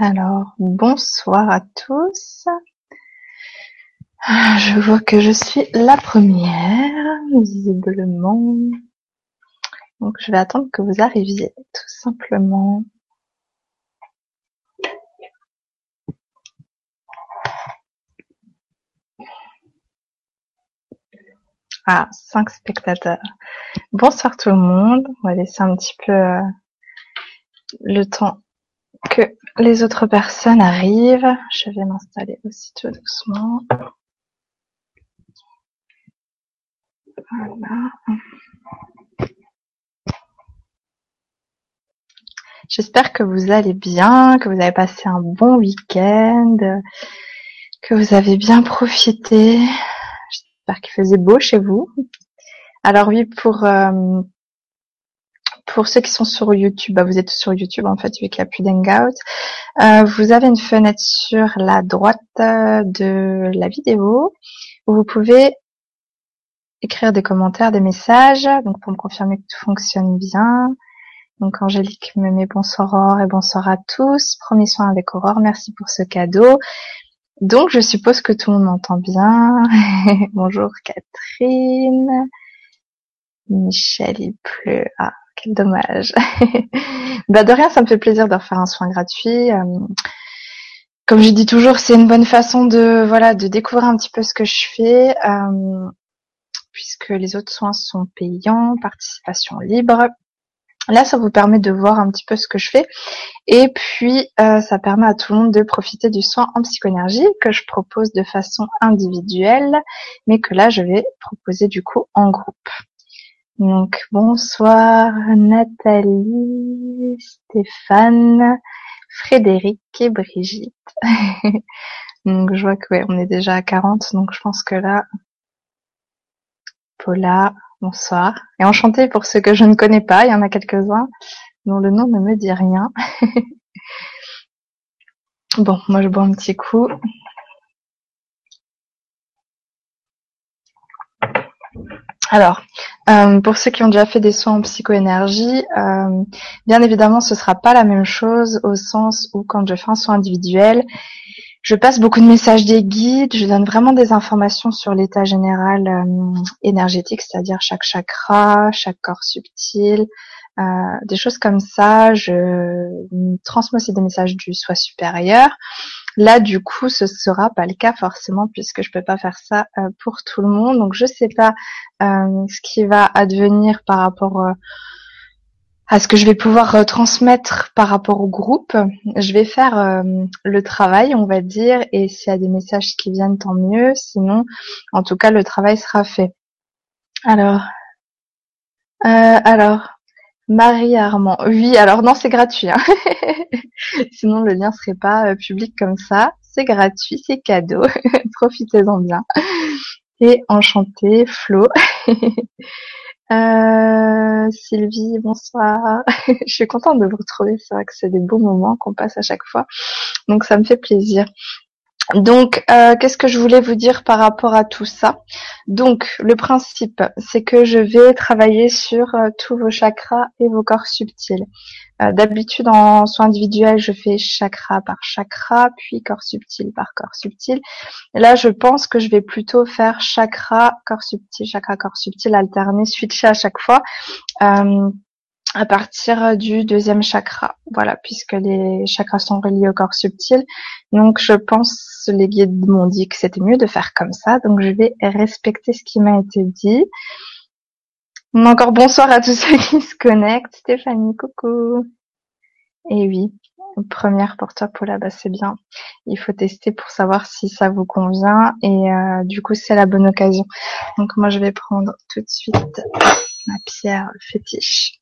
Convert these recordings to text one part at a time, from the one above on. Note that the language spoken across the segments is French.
Alors, bonsoir à tous. Ah, Je vois que je suis la première, visiblement. Donc, je vais attendre que vous arriviez, tout simplement. Ah, cinq spectateurs. Bonsoir tout le monde. On va laisser un petit peu euh, le temps que les autres personnes arrivent. Je vais m'installer aussi tout doucement. Voilà. J'espère que vous allez bien, que vous avez passé un bon week-end, que vous avez bien profité. J'espère qu'il faisait beau chez vous. Alors oui, pour euh, pour ceux qui sont sur YouTube, bah, vous êtes sur YouTube en fait, vu qu'il n'y a plus d'Hangout. Euh, vous avez une fenêtre sur la droite euh, de la vidéo où vous pouvez écrire des commentaires, des messages, donc pour me confirmer que tout fonctionne bien. Donc Angélique me met bonsoir Aurore et bonsoir à tous. Premier soin avec Aurore, merci pour ce cadeau. Donc je suppose que tout le monde m'entend bien. Bonjour Catherine. Michel il pleut. Ah, quel dommage. bah de rien, ça me fait plaisir de refaire un soin gratuit. Euh, comme je dis toujours, c'est une bonne façon de voilà de découvrir un petit peu ce que je fais, euh, puisque les autres soins sont payants, participation libre. Là, ça vous permet de voir un petit peu ce que je fais. Et puis, euh, ça permet à tout le monde de profiter du soin en psychoénergie que je propose de façon individuelle, mais que là, je vais proposer du coup en groupe. Donc, bonsoir Nathalie, Stéphane, Frédéric et Brigitte. donc, je vois que ouais, on est déjà à 40, donc je pense que là, Paula, bonsoir. Et enchantée pour ceux que je ne connais pas, il y en a quelques-uns dont le nom ne me dit rien. bon, moi je bois un petit coup. Alors, euh, pour ceux qui ont déjà fait des soins en psychoénergie, euh, bien évidemment, ce sera pas la même chose au sens où quand je fais un soin individuel, je passe beaucoup de messages des guides, je donne vraiment des informations sur l'état général euh, énergétique, c'est-à-dire chaque chakra, chaque corps subtil, euh, des choses comme ça. Je transmets aussi des messages du soi supérieur. Là, du coup, ce sera pas le cas forcément puisque je peux pas faire ça euh, pour tout le monde. Donc, je sais pas euh, ce qui va advenir par rapport euh, à ce que je vais pouvoir transmettre par rapport au groupe. Je vais faire le travail, on va dire, et s'il y a des messages qui viennent, tant mieux. Sinon, en tout cas, le travail sera fait. Alors, alors, Marie Armand. Oui, alors non, c'est gratuit. Hein. Sinon, le lien serait pas euh, public comme ça. C'est gratuit, c'est cadeau. Profitez-en bien. Et enchanté, Flo. euh, Sylvie, bonsoir. Je suis contente de vous retrouver. C'est vrai que c'est des beaux moments qu'on passe à chaque fois. Donc, ça me fait plaisir. Donc, euh, qu'est-ce que je voulais vous dire par rapport à tout ça? Donc, le principe, c'est que je vais travailler sur euh, tous vos chakras et vos corps subtils. Euh, D'habitude, en soins individuels, je fais chakra par chakra, puis corps subtil par corps subtil. Là, je pense que je vais plutôt faire chakra, corps subtil, chakra, corps subtil, alterner, switcher à chaque fois. Euh, à partir du deuxième chakra. Voilà, puisque les chakras sont reliés au corps subtil. Donc, je pense, les guides m'ont dit que c'était mieux de faire comme ça. Donc, je vais respecter ce qui m'a été dit. Encore bonsoir à tous ceux qui se connectent. Stéphanie, coucou. Et oui, première pour toi, Paula, bah c'est bien. Il faut tester pour savoir si ça vous convient. Et euh, du coup, c'est la bonne occasion. Donc, moi, je vais prendre tout de suite ma pierre fétiche,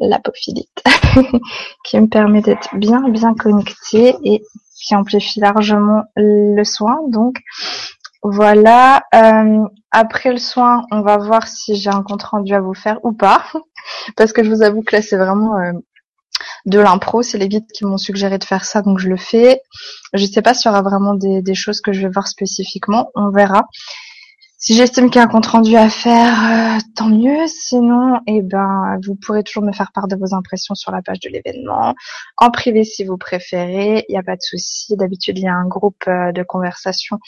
l'apophilite, qui me permet d'être bien bien connectée et qui amplifie largement le soin. Donc voilà. Euh, après le soin, on va voir si j'ai un compte rendu à vous faire ou pas, parce que je vous avoue que là c'est vraiment euh, de l'impro. C'est les guides qui m'ont suggéré de faire ça, donc je le fais. Je sais pas s'il y aura vraiment des, des choses que je vais voir spécifiquement. On verra. Si j'estime qu'il y a un compte rendu à faire, euh, tant mieux. Sinon, eh ben, vous pourrez toujours me faire part de vos impressions sur la page de l'événement, en privé si vous préférez. Il n'y a pas de souci. D'habitude, il y a un groupe euh, de conversation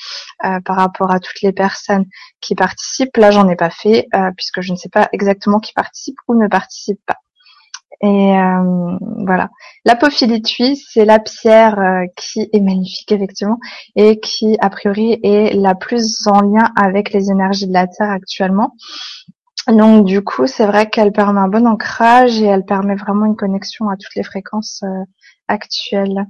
euh, par rapport à toutes les personnes qui participent. Là, j'en ai pas fait puisque je ne sais pas exactement qui participe ou ne participe pas. Et euh, voilà. L'apophyllite, c'est la pierre euh, qui est magnifique effectivement et qui a priori est la plus en lien avec les énergies de la Terre actuellement. Donc du coup, c'est vrai qu'elle permet un bon ancrage et elle permet vraiment une connexion à toutes les fréquences euh, actuelles.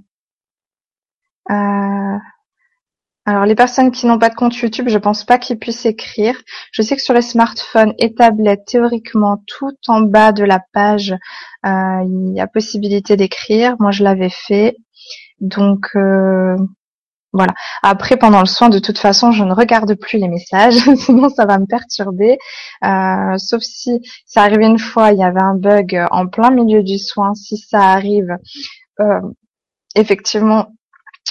Alors les personnes qui n'ont pas de compte YouTube, je pense pas qu'ils puissent écrire. Je sais que sur les smartphones et tablettes, théoriquement, tout en bas de la page, euh, il y a possibilité d'écrire. Moi, je l'avais fait. Donc euh, voilà. Après, pendant le soin, de toute façon, je ne regarde plus les messages, sinon ça va me perturber. Euh, sauf si ça arrivait une fois, il y avait un bug en plein milieu du soin. Si ça arrive, effectivement,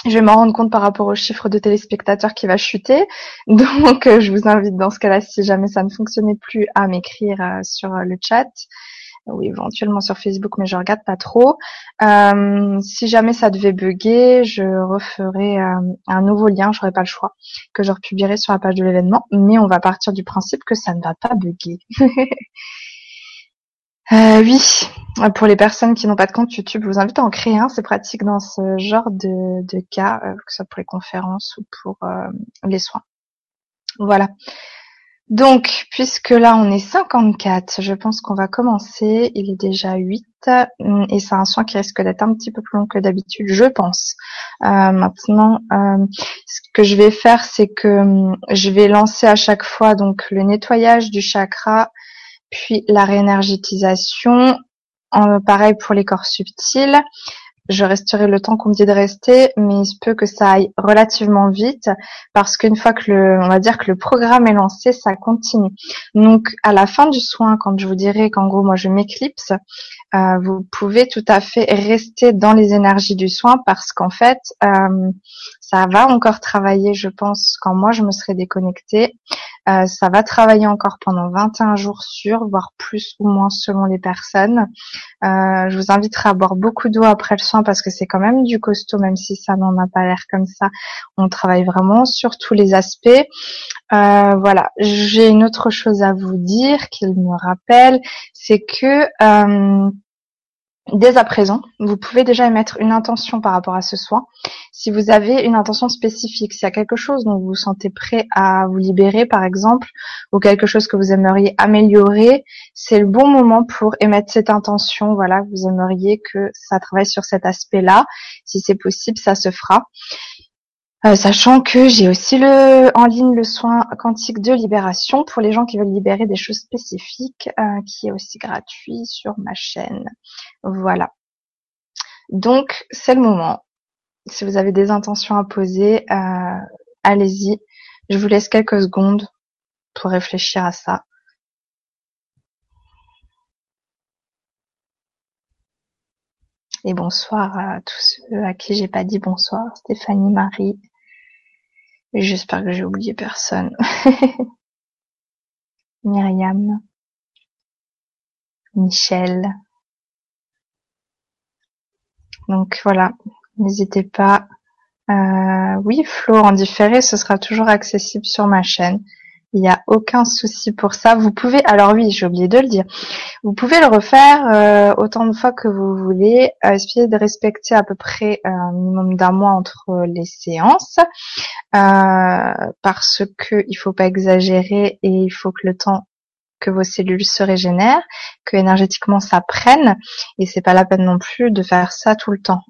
je vais m'en rendre compte par rapport au chiffre de téléspectateurs qui va chuter. Donc, euh, je vous invite dans ce cas-là, si jamais ça ne fonctionnait plus, à m'écrire euh, sur euh, le chat ou éventuellement sur Facebook, mais je regarde pas trop. si jamais ça devait bugger, je referai un nouveau lien, j'aurai pas le choix, que je republierai sur la page de l'événement, mais on va partir du principe que ça ne va pas bugger. Euh, oui, pour les personnes qui n'ont pas de compte YouTube, je vous invite à en créer un. C'est pratique dans ce genre de, cas, euh, que ce soit pour les conférences ou pour euh, les soins. Voilà. Donc, puisque là on est 54, je pense qu'on va commencer. Il est déjà 8 et c'est un soin qui risque d'être un petit peu plus long que d'habitude, je pense. maintenant, ce que je vais faire, c'est que je vais lancer à chaque fois donc le nettoyage du chakra puis la réénergétisation, pareil pour les corps subtils. Je resterai le temps qu'on me dit de rester, mais il se peut que ça aille relativement vite parce qu'une fois que le, on va dire que le programme est lancé, ça continue. Donc à la fin du soin, quand je vous dirai qu'en gros moi je m'éclipse, euh, vous pouvez tout à fait rester dans les énergies du soin parce qu'en fait, euh, ça va encore travailler, je pense, quand moi je me serai déconnectée. Euh, ça va travailler encore pendant 21 jours sur, voire plus ou moins selon les personnes. je vous inviterai à boire beaucoup d'eau après le soin parce que c'est quand même du costaud, même si ça n'en a pas l'air comme ça. On travaille vraiment sur tous les aspects. voilà, j'ai une autre chose à vous dire qu'il me rappelle, c'est que Dès à présent, vous pouvez déjà émettre une intention par rapport à ce soin. Si vous avez une intention spécifique, s'il y a quelque chose dont vous vous sentez prêt à vous libérer, par exemple, ou quelque chose que vous aimeriez améliorer, c'est le bon moment pour émettre cette intention. Voilà, vous aimeriez que ça travaille sur cet aspect-là. Si c'est possible, ça se fera. Euh, sachant que j'ai aussi le en ligne le soin quantique de libération pour les gens qui veulent libérer des choses spécifiques, euh, qui est aussi gratuit sur ma chaîne. Voilà. Donc c'est le moment. Si vous avez des intentions à poser, euh, allez-y. Je vous laisse quelques secondes pour réfléchir à ça. Et bonsoir à tous ceux à qui j'ai pas dit bonsoir. Stéphanie, Marie, J'espère que j'ai oublié personne. Myriam. Michel. Donc voilà, n'hésitez pas. Euh, oui, Flo, en différé, ce sera toujours accessible sur ma chaîne. Il n'y a aucun souci pour ça. Vous pouvez, alors oui, j'ai oublié de le dire, vous pouvez le refaire euh, autant de fois que vous voulez. Euh, essayez de respecter à peu près un minimum d'un mois entre les séances, euh, parce que il faut pas exagérer et il faut que le temps que vos cellules se régénèrent, que énergétiquement ça prenne, et c'est pas la peine non plus de faire ça tout le temps.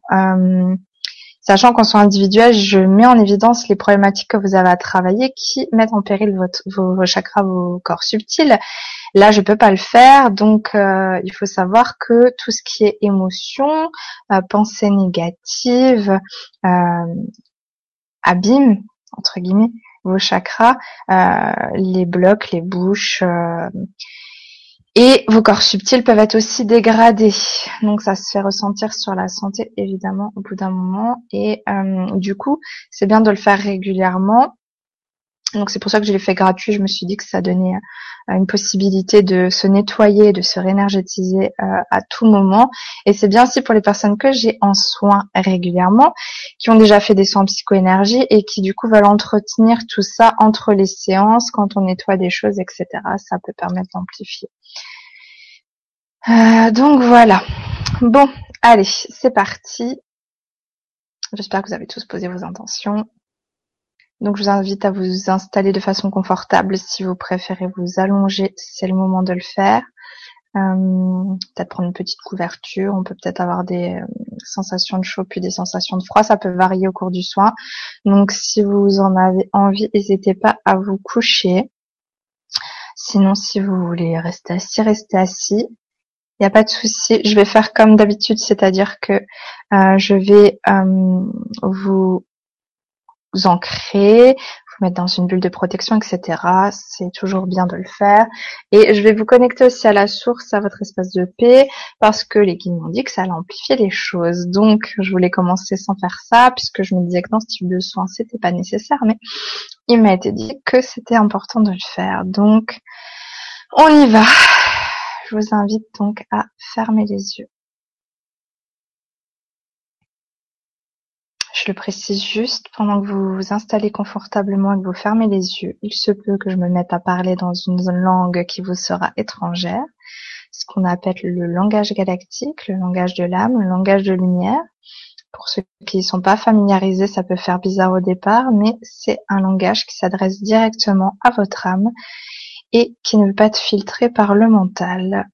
Euh, Sachant qu'en soins individuels, je mets en évidence les problématiques que vous avez à travailler qui mettent en péril votre, vos, chakras, vos corps subtils. Là, je peux pas le faire, donc euh, il faut savoir que tout ce qui est émotion, euh, pensée négative, euh, abîme entre guillemets vos chakras, euh, les blocs, les bouches, et vos corps subtils peuvent être aussi dégradés. Donc ça se fait ressentir sur la santé évidemment au bout d'un moment. Et euh, du coup, c'est bien de le faire régulièrement. Donc c'est pour ça que je l'ai fait gratuit. Je me suis dit que ça donnait euh, une possibilité de se nettoyer, de se réénergétiser euh, à tout moment. Et c'est bien aussi pour les personnes que j'ai en soins régulièrement, qui ont déjà fait des soins en psychoénergie et qui du coup veulent entretenir tout ça entre les séances, quand on nettoie des choses, etc. Ça peut permettre d'amplifier. Euh, donc voilà. Bon, allez, c'est parti. J'espère que vous avez tous posé vos intentions. Donc je vous invite à vous installer de façon confortable. Si vous préférez vous allonger, c'est le moment de le faire. Euh, peut-être prendre une petite couverture. On peut peut-être avoir des euh, sensations de chaud puis des sensations de froid. Ça peut varier au cours du soin. Donc si vous en avez envie, n'hésitez pas à vous coucher. Sinon, si vous voulez rester assis, restez assis. Il n'y a pas de souci. Je vais faire comme d'habitude, c'est-à-dire que euh, je vais vous vous ancrer, vous mettre dans une bulle de protection, etc. C'est toujours bien de le faire. Et je vais vous connecter aussi à la source, à votre espace de paix, parce que les guides m'ont dit que ça allait amplifier les choses. Donc, je voulais commencer sans faire ça, puisque je me disais que dans ce type de soins, c'était pas nécessaire, mais il m'a été dit que c'était important de le faire. Donc, on y va. Je vous invite donc à fermer les yeux. Je le précise juste, pendant que vous vous installez confortablement et que vous fermez les yeux, il se peut que je me mette à parler dans une langue qui vous sera étrangère, ce qu'on appelle le langage galactique, le langage de l'âme, le langage de lumière. Pour ceux qui ne sont pas familiarisés, ça peut faire bizarre au départ, mais c'est un langage qui s'adresse directement à votre âme et qui ne veut pas être filtré par le mental.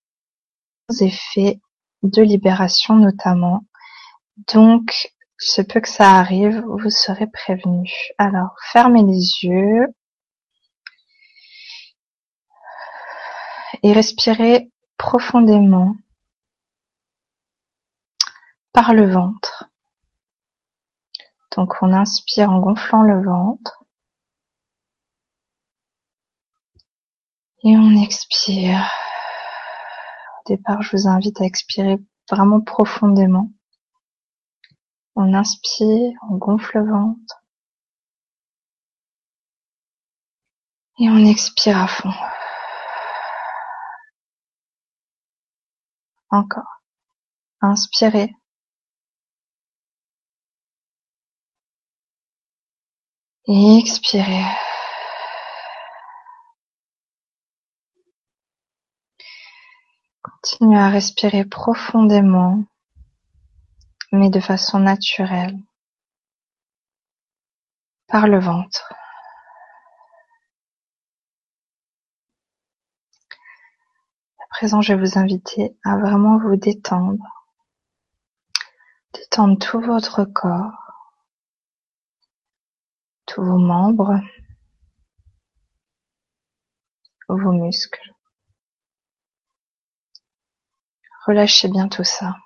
Effets de libération notamment. Donc, se peut que ça arrive, vous serez prévenu. Alors, fermez les yeux et respirez profondément par le ventre. Donc on inspire en gonflant le ventre et on expire. Au départ, je vous invite à expirer vraiment profondément. On inspire, on gonfle le ventre. Et on expire à fond. Encore. Inspirez. Expirez. Continuez à respirer profondément mais de façon naturelle, par le ventre. À présent, je vais vous inviter à vraiment vous détendre, détendre tout votre corps, tous vos membres, vos muscles. Relâchez bien tout ça.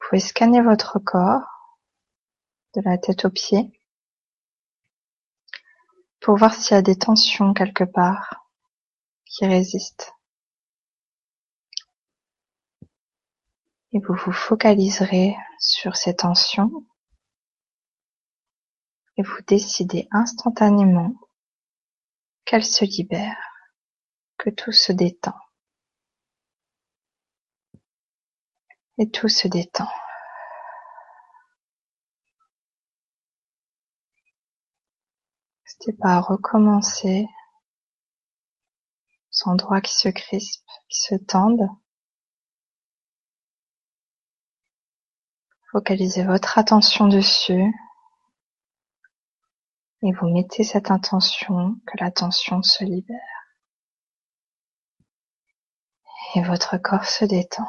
Vous pouvez scanner votre corps, de la tête aux pieds, pour voir s'il y a des tensions quelque part qui résistent. Et vous vous focaliserez sur ces tensions et vous décidez instantanément qu'elles se libèrent, tout se détend. et tout se détend. N'hésitez pas à recommencer ces endroits qui se crispent, qui se tendent. Focalisez votre attention dessus et vous mettez cette intention que la tension se libère. Et votre corps se détend.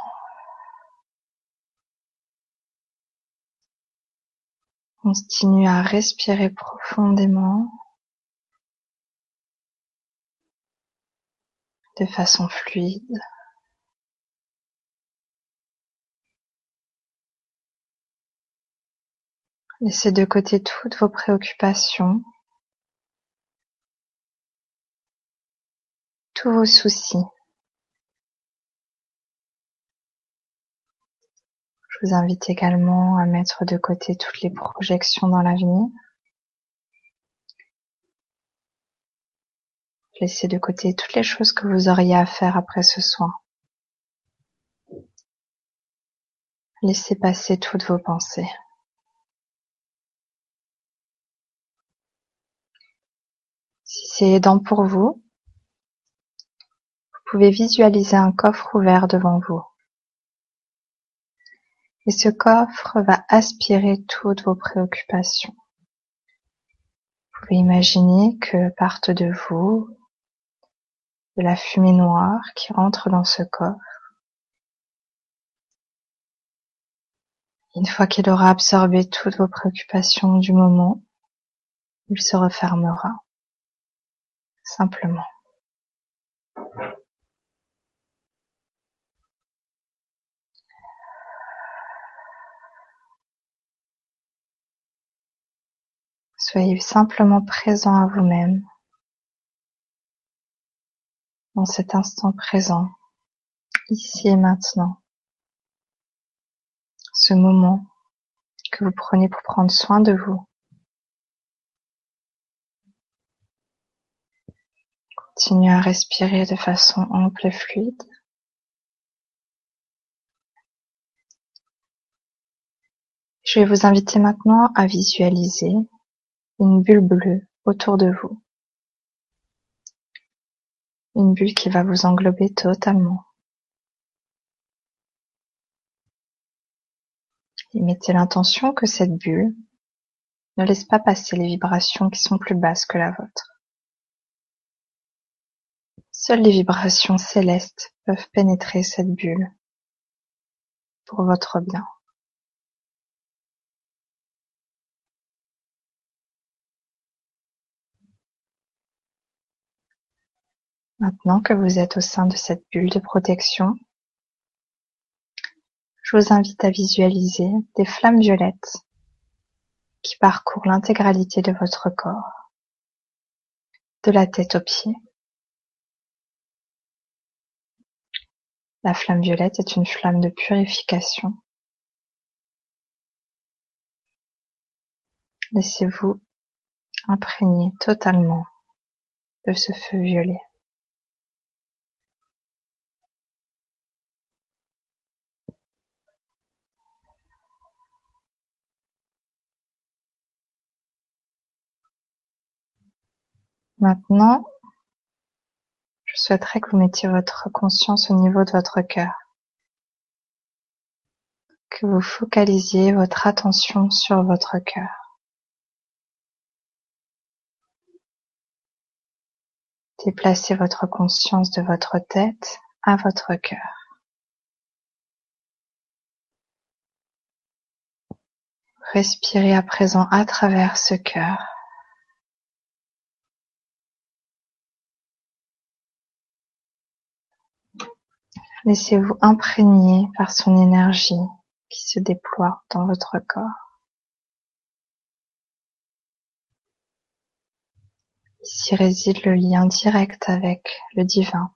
Continue à respirer profondément de façon fluide. Laissez de côté toutes vos préoccupations, tous vos soucis. Je vous invite également à mettre de côté toutes les projections dans l'avenir. Laissez de côté toutes les choses que vous auriez à faire après ce soin. Laissez passer toutes vos pensées. Si c'est aidant pour vous, vous pouvez visualiser un coffre ouvert devant vous. Et ce coffre va aspirer toutes vos préoccupations. Vous pouvez imaginer que partent de vous de la fumée noire qui rentre dans ce coffre. Une fois qu'il aura absorbé toutes vos préoccupations du moment, il se refermera. Simplement. Soyez simplement présent à vous-même dans cet instant présent, ici et maintenant. Ce moment que vous prenez pour prendre soin de vous. Continuez à respirer de façon ample et fluide. Je vais vous inviter maintenant à visualiser une bulle bleue autour de vous. Une bulle qui va vous englober totalement. Et mettez l'intention que cette bulle ne laisse pas passer les vibrations qui sont plus basses que la vôtre. Seules les vibrations célestes peuvent pénétrer cette bulle pour votre bien. Maintenant que vous êtes au sein de cette bulle de protection, je vous invite à visualiser des flammes violettes qui parcourent l'intégralité de votre corps, de la tête aux pieds. La flamme violette est une flamme de purification. Laissez-vous imprégner totalement de ce feu violet. Maintenant, je souhaiterais que vous mettiez votre conscience au niveau de votre cœur. Que vous focalisiez votre attention sur votre cœur. Déplacez votre conscience de votre tête à votre cœur. Respirez à présent à travers ce cœur. Laissez-vous imprégner par son énergie qui se déploie dans votre corps. Ici réside le lien direct avec le divin,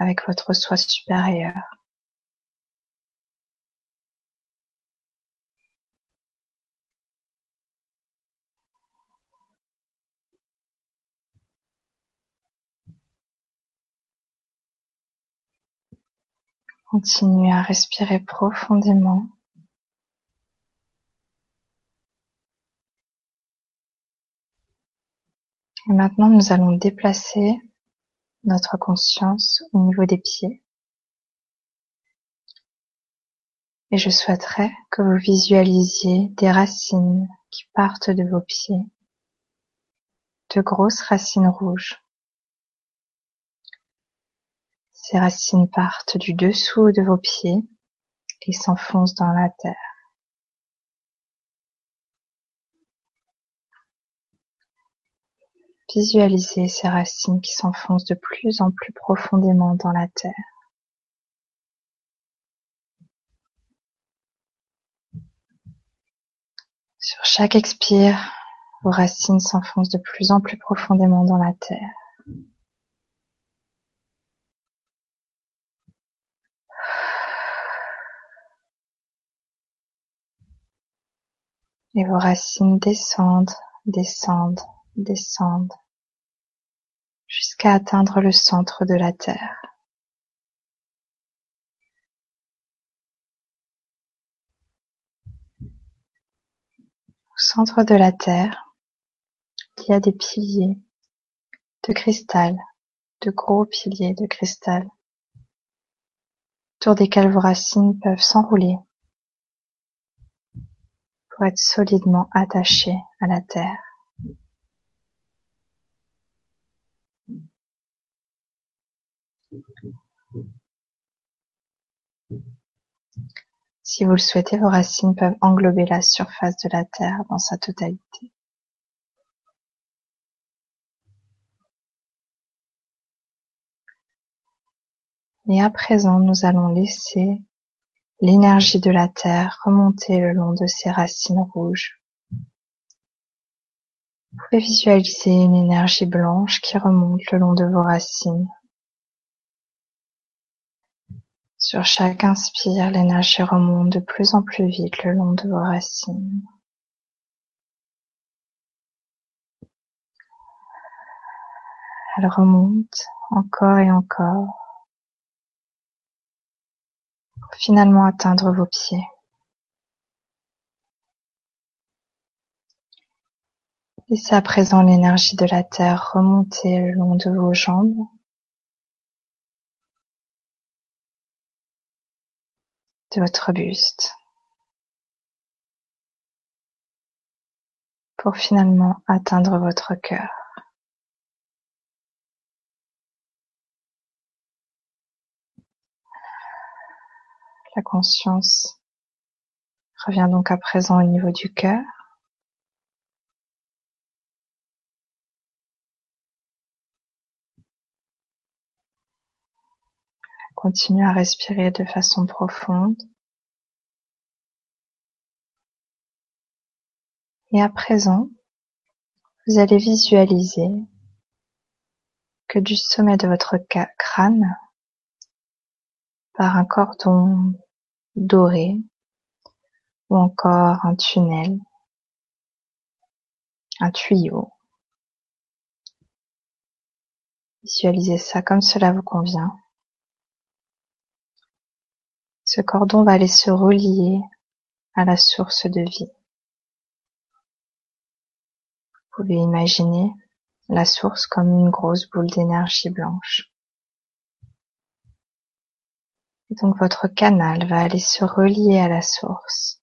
avec votre soi supérieur. Continuez à respirer profondément. Et maintenant, nous allons déplacer notre conscience au niveau des pieds. Et je souhaiterais que vous visualisiez des racines qui partent de vos pieds, de grosses racines rouges. Ces racines partent du dessous de vos pieds et s'enfoncent dans la terre. Visualisez ces racines qui s'enfoncent de plus en plus profondément dans la terre. Sur chaque expire, vos racines s'enfoncent de plus en plus profondément dans la terre. Et vos racines descendent, descendent, descendent jusqu'à atteindre le centre de la Terre. Au centre de la Terre, il y a des piliers de cristal, de gros piliers de cristal, autour desquels vos racines peuvent s'enrouler pour être solidement attachées à la Terre. Si vous le souhaitez, vos racines peuvent englober la surface de la Terre dans sa totalité. Et à présent, nous allons laisser l'énergie de la Terre remonter le long de ses racines rouges. Vous pouvez visualiser une énergie blanche qui remonte le long de vos racines. Sur chaque inspire, l'énergie remonte de plus en plus vite le long de vos racines. Elle remonte encore et encore finalement atteindre vos pieds. Laissez à présent l'énergie de la terre remonter le long de vos jambes de votre buste pour finalement atteindre votre cœur. La conscience revient donc à présent au niveau du cœur. Continuez à respirer de façon profonde. Et à présent, vous allez visualiser que du sommet de votre crâne, par un cordon doré ou encore un tunnel, un tuyau, visualisez ça comme cela vous convient. Ce cordon va aller se relier à la source de vie. Vous pouvez imaginer la source comme une grosse boule d'énergie blanche. Et donc votre canal va aller se relier à la source.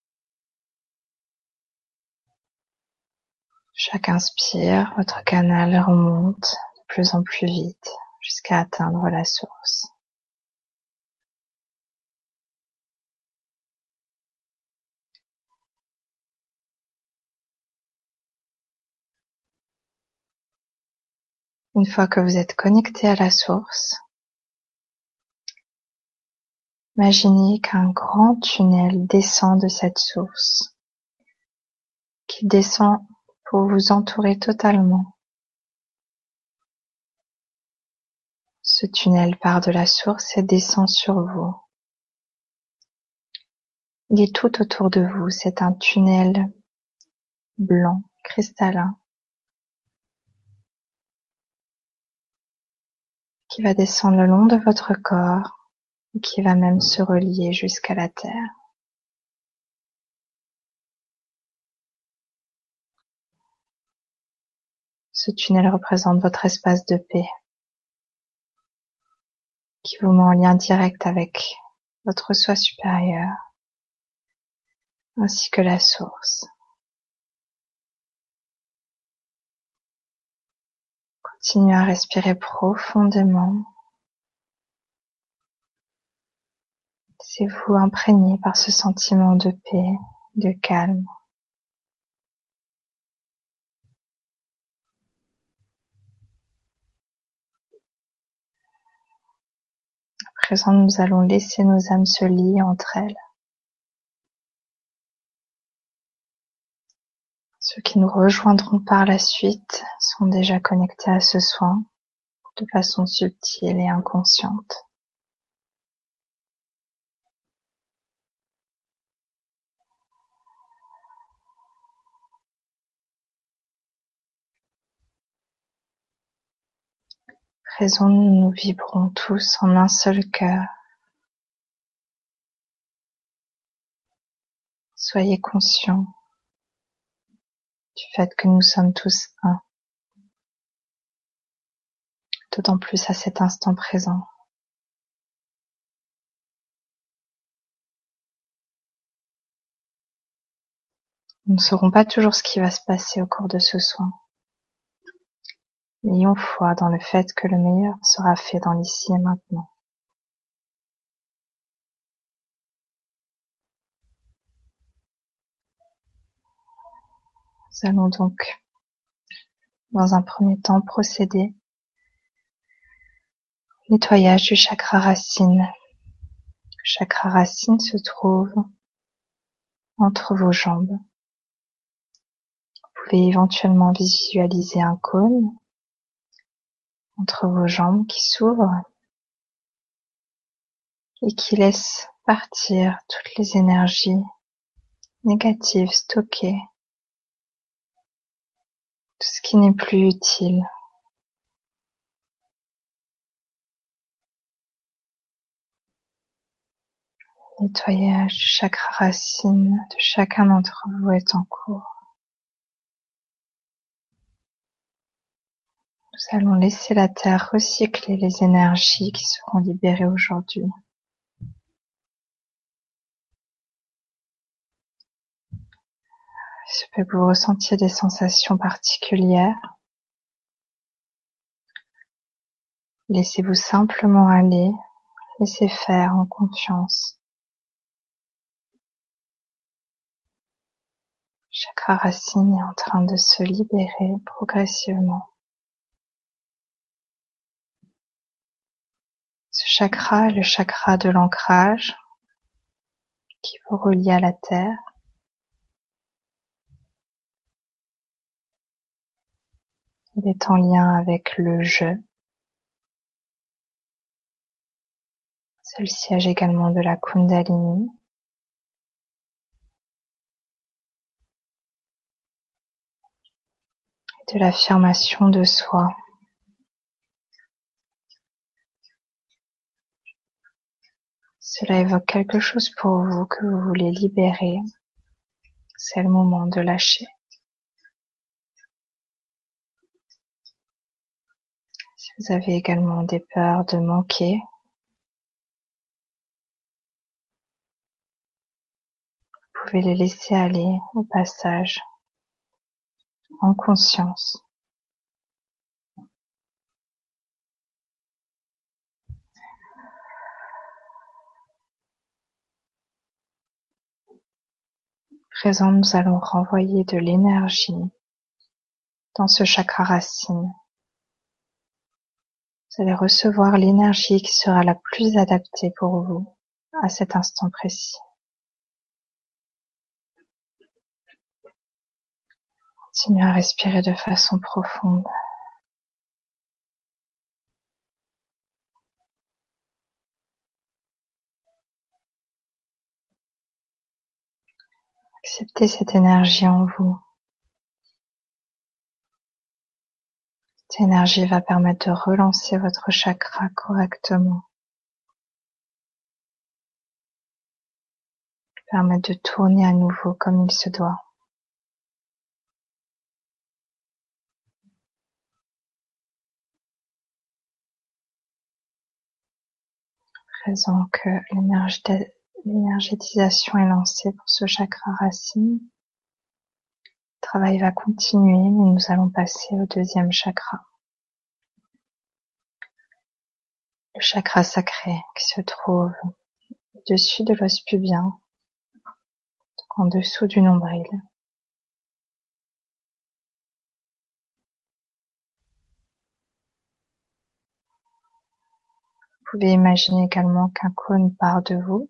Chaque inspire, votre canal remonte de plus en plus vite jusqu'à atteindre la source. Une fois que vous êtes connecté à la source, imaginez qu'un grand tunnel descend de cette source, qui descend pour vous entourer totalement. Ce tunnel part de la source et descend sur vous. Il est tout autour de vous, c'est un tunnel blanc, cristallin, qui va descendre le long de votre corps qui va même se relier jusqu'à la terre. Ce tunnel représente votre espace de paix qui vous met en lien direct avec votre soi supérieur ainsi que la source. Continuez à respirer profondément. Laissez-vous imprégner par ce sentiment de paix, de calme. À présent, nous allons laisser nos âmes se lier entre elles. Ceux qui nous rejoindront par la suite sont déjà connectés à ce soin de façon subtile et inconsciente. Présent, nous vibrons tous en un seul cœur. Soyez conscients du fait que nous sommes tous un, d'autant plus à cet instant présent. Nous ne saurons pas toujours ce qui va se passer au cours de ce soin. Ayons foi dans le fait que le meilleur sera fait dans l'ici et maintenant. Nous allons donc, dans un premier temps, procéder au nettoyage du chakra racine. Le chakra racine se trouve entre vos jambes. Vous pouvez éventuellement visualiser un cône entre vos jambes qui s'ouvre et qui laisse partir toutes les énergies négatives stockées tout ce qui n'est plus utile. Le nettoyage du chakra racine de chacun d'entre vous est en cours. Nous allons laisser la Terre recycler les énergies qui seront libérées aujourd'hui. Peut vous ressentiez des sensations particulières. Laissez-vous simplement aller, laissez faire en confiance. Chakra racine est en train de se libérer progressivement. Chakra est le chakra de l'ancrage qui vous relie à la terre. Il est en lien avec le je. C'est le siège également de la Kundalini. De l'affirmation de soi. Cela évoque quelque chose pour vous que vous voulez libérer. C'est le moment de lâcher. Vous avez également des peurs de manquer. Vous pouvez les laisser aller au passage, en conscience. Présent, nous allons renvoyer de l'énergie dans ce chakra racine vous allez recevoir l'énergie qui sera la plus adaptée pour vous à cet instant précis. Continuez à respirer de façon profonde. Acceptez cette énergie en vous. Cette énergie va permettre de relancer votre chakra correctement. Permettre de tourner à nouveau comme il se doit. Présent que l'énergétisation est lancée pour ce chakra racine travail va continuer mais nous allons passer au deuxième chakra. Le chakra sacré qui se trouve au-dessus de l'os pubien, en dessous du nombril. Vous pouvez imaginer également qu'un cône part de vous.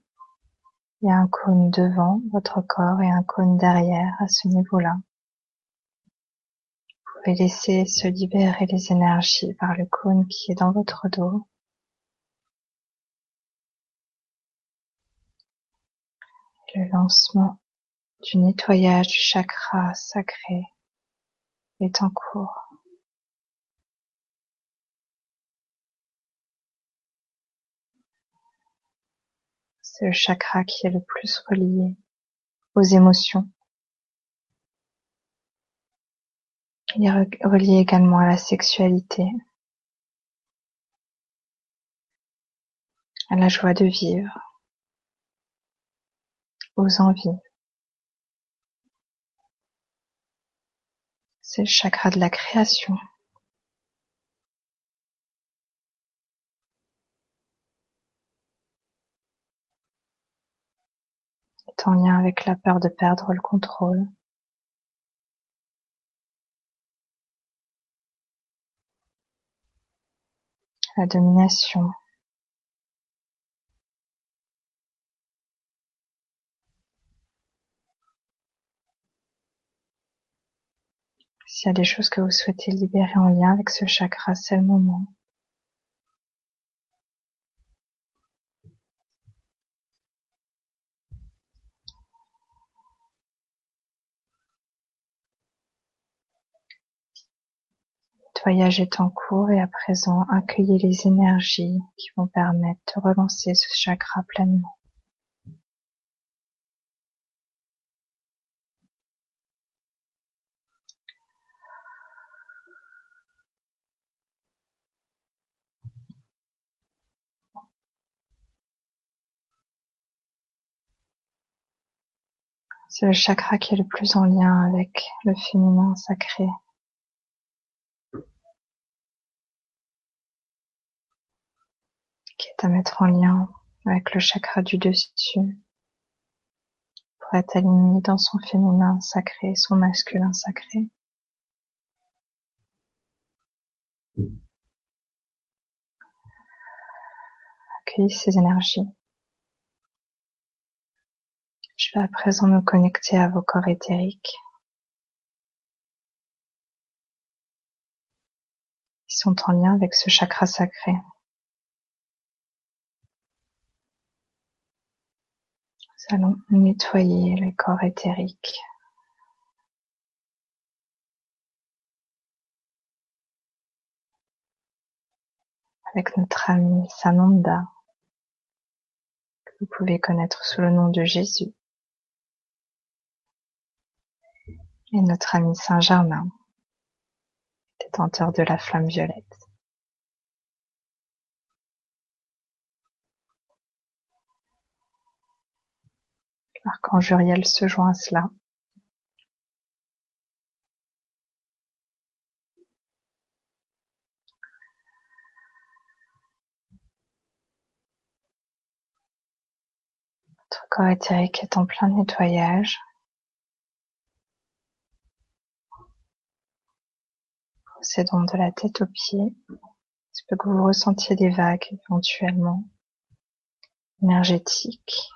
Il y a un cône devant votre corps et un cône derrière à ce niveau-là pouvez laisser se libérer les énergies par le cône qui est dans votre dos. Le lancement du nettoyage du chakra sacré est en cours. C'est le chakra qui est le plus relié aux émotions. Il est relié également à la sexualité, à la joie de vivre, aux envies. C'est le chakra de la création. En lien avec la peur de perdre le contrôle. La domination. S'il y a des choses que vous souhaitez libérer en lien avec ce chakra, c'est le moment. Voyage est en cours et à présent accueillez les énergies qui vont permettre de relancer ce chakra pleinement. C'est le chakra qui est le plus en lien avec le féminin sacré. À mettre en lien avec le chakra du dessus pour être aligné dans son féminin sacré, son masculin sacré. Accueillez ces énergies. Je vais à présent me connecter à vos corps éthériques. Ils sont en lien avec ce chakra sacré. Allons nettoyer les corps éthériques. avec notre ami Sananda, que vous pouvez connaître sous le nom de Jésus, et notre ami Saint Germain, détenteur de la flamme violette. L'archange Uriel se joint à cela. Votre corps éthérique est en plein nettoyage. Procédons de la tête aux pieds. Il peut que vous ressentiez des vagues éventuellement énergétiques.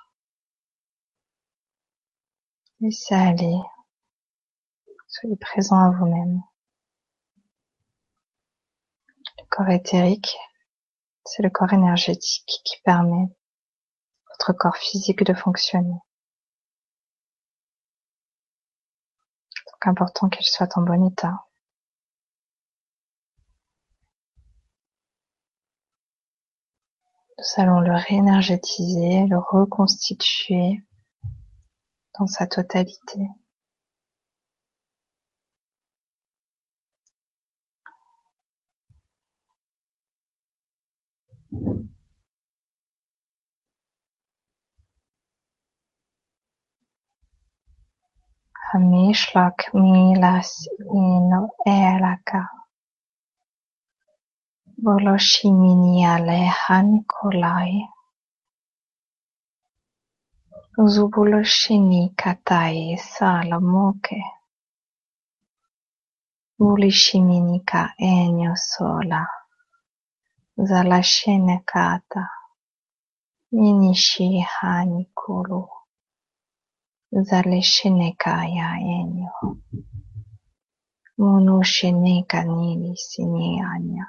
Laissez aller. Soyez présent à vous-même. Le corps éthérique, c'est le corps énergétique qui permet votre corps physique de fonctionner. Donc important qu'il soit en bon état. Nous allons le réénergétiser, le reconstituer dans sa totalité. Hamishlak milas ino elaka. Voloshimini alehan kolai. Zubulashini Kattai e Salomoke Mulishiminika Enyosola Zalashene Kata Inishihanikulu Zaleshenekaya Enyo Munusheneka Nili Sinianya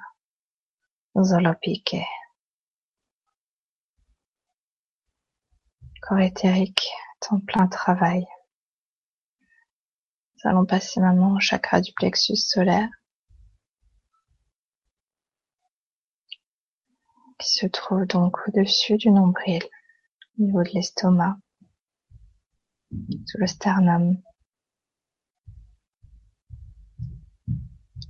Zolopike corps éthérique en plein travail. Nous allons passer maintenant au chakra du plexus solaire qui se trouve donc au-dessus du nombril, au niveau de l'estomac, sous le sternum.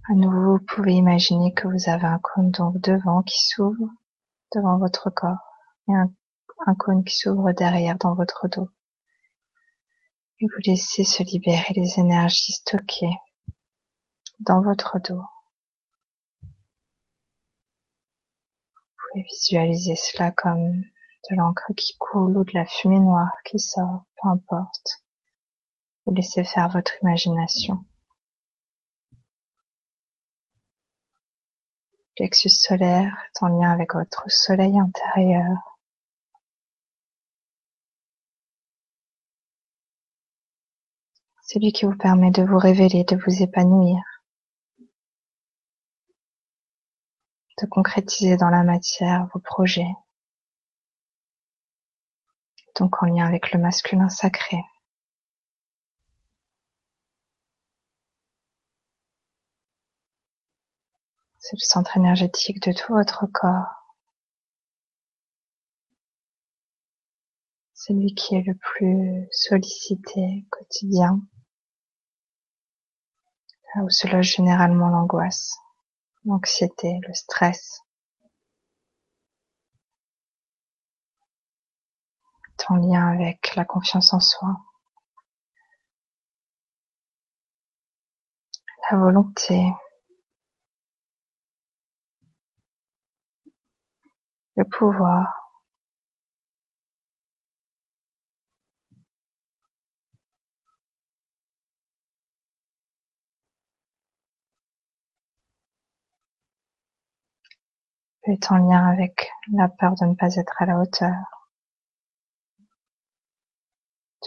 À nouveau, vous pouvez imaginer que vous avez un cône donc devant qui s'ouvre devant votre corps un cône qui s'ouvre derrière dans votre dos. Et vous laissez se libérer les énergies stockées dans votre dos. Vous pouvez visualiser cela comme de l'encre qui coule ou de la fumée noire qui sort, peu importe. Vous laissez faire votre imagination. Plexus solaire est en lien avec votre soleil intérieur. C'est lui qui vous permet de vous révéler, de vous épanouir, de concrétiser dans la matière vos projets, donc en lien avec le masculin sacré. C'est le centre énergétique de tout votre corps. C'est lui qui est le plus sollicité quotidien, là où se loge généralement l'angoisse, l'anxiété, le stress. en lien avec la confiance en soi, la volonté, le pouvoir, peut être en lien avec la peur de ne pas être à la hauteur,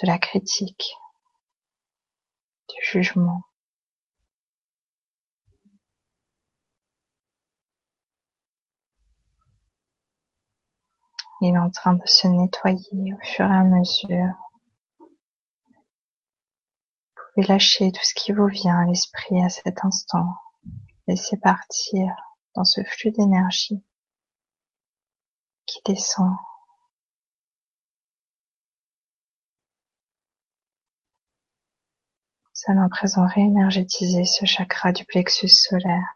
de la critique, du jugement. Il est en train de se nettoyer au fur et à mesure. Vous pouvez lâcher tout ce qui vous vient à l'esprit à cet instant. Laissez partir dans ce flux d'énergie qui descend Nous allons à présent réénergétiser ce chakra du plexus solaire.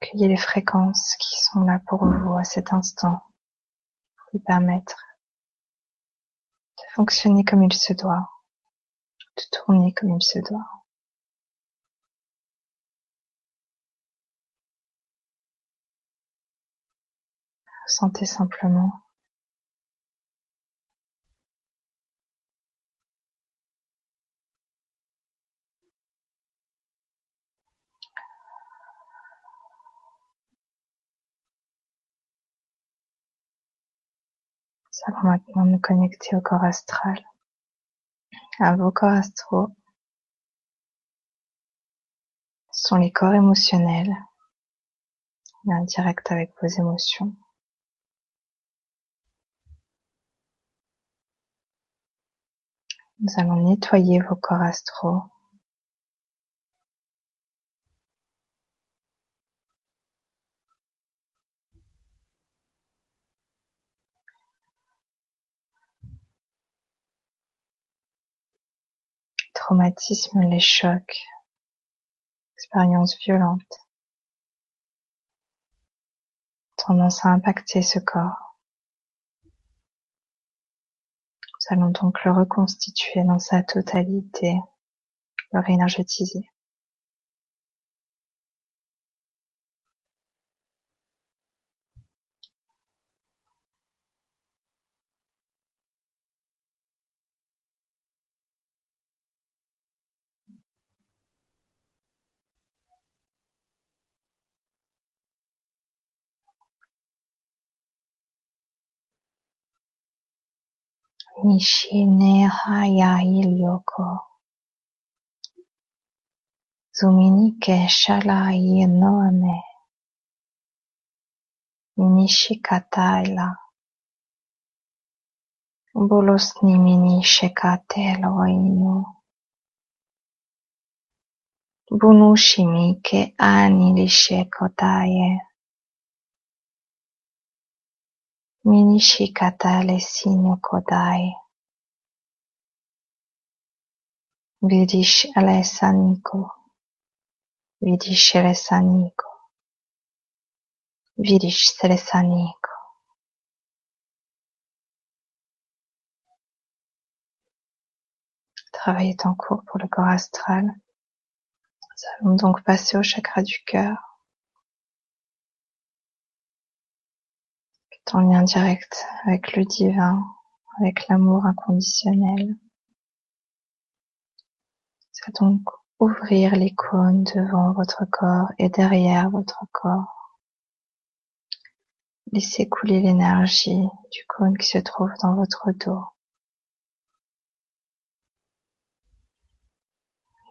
Cueillez les fréquences qui sont là pour vous à cet instant, pour lui permettre de fonctionner comme il se doit, de tourner comme il se doit. Ressentez simplement Nous allons maintenant nous connecter au corps astral, à vos corps astraux. Ce sont les corps émotionnels, en direct avec vos émotions. Nous allons nettoyer vos corps astraux. Traumatismes, les chocs, expériences violentes, tendance à impacter ce corps. Nous allons donc le reconstituer dans sa totalité, le réénergétiser. Nishineha ya Zumini Zuminike shala yenoane Minishikataila Shekate minishikatelo inu. Bunushimike anilishikotaye Minishikata lesino kodai. Vidish alesaniko. Vidish elesaniko. Vidish selesaniko. Travail est en cours pour le corps astral. Nous allons donc passer au chakra du cœur. qui est en lien direct avec le divin, avec l'amour inconditionnel. C'est donc ouvrir les cônes devant votre corps et derrière votre corps. Laissez couler l'énergie du cône qui se trouve dans votre dos.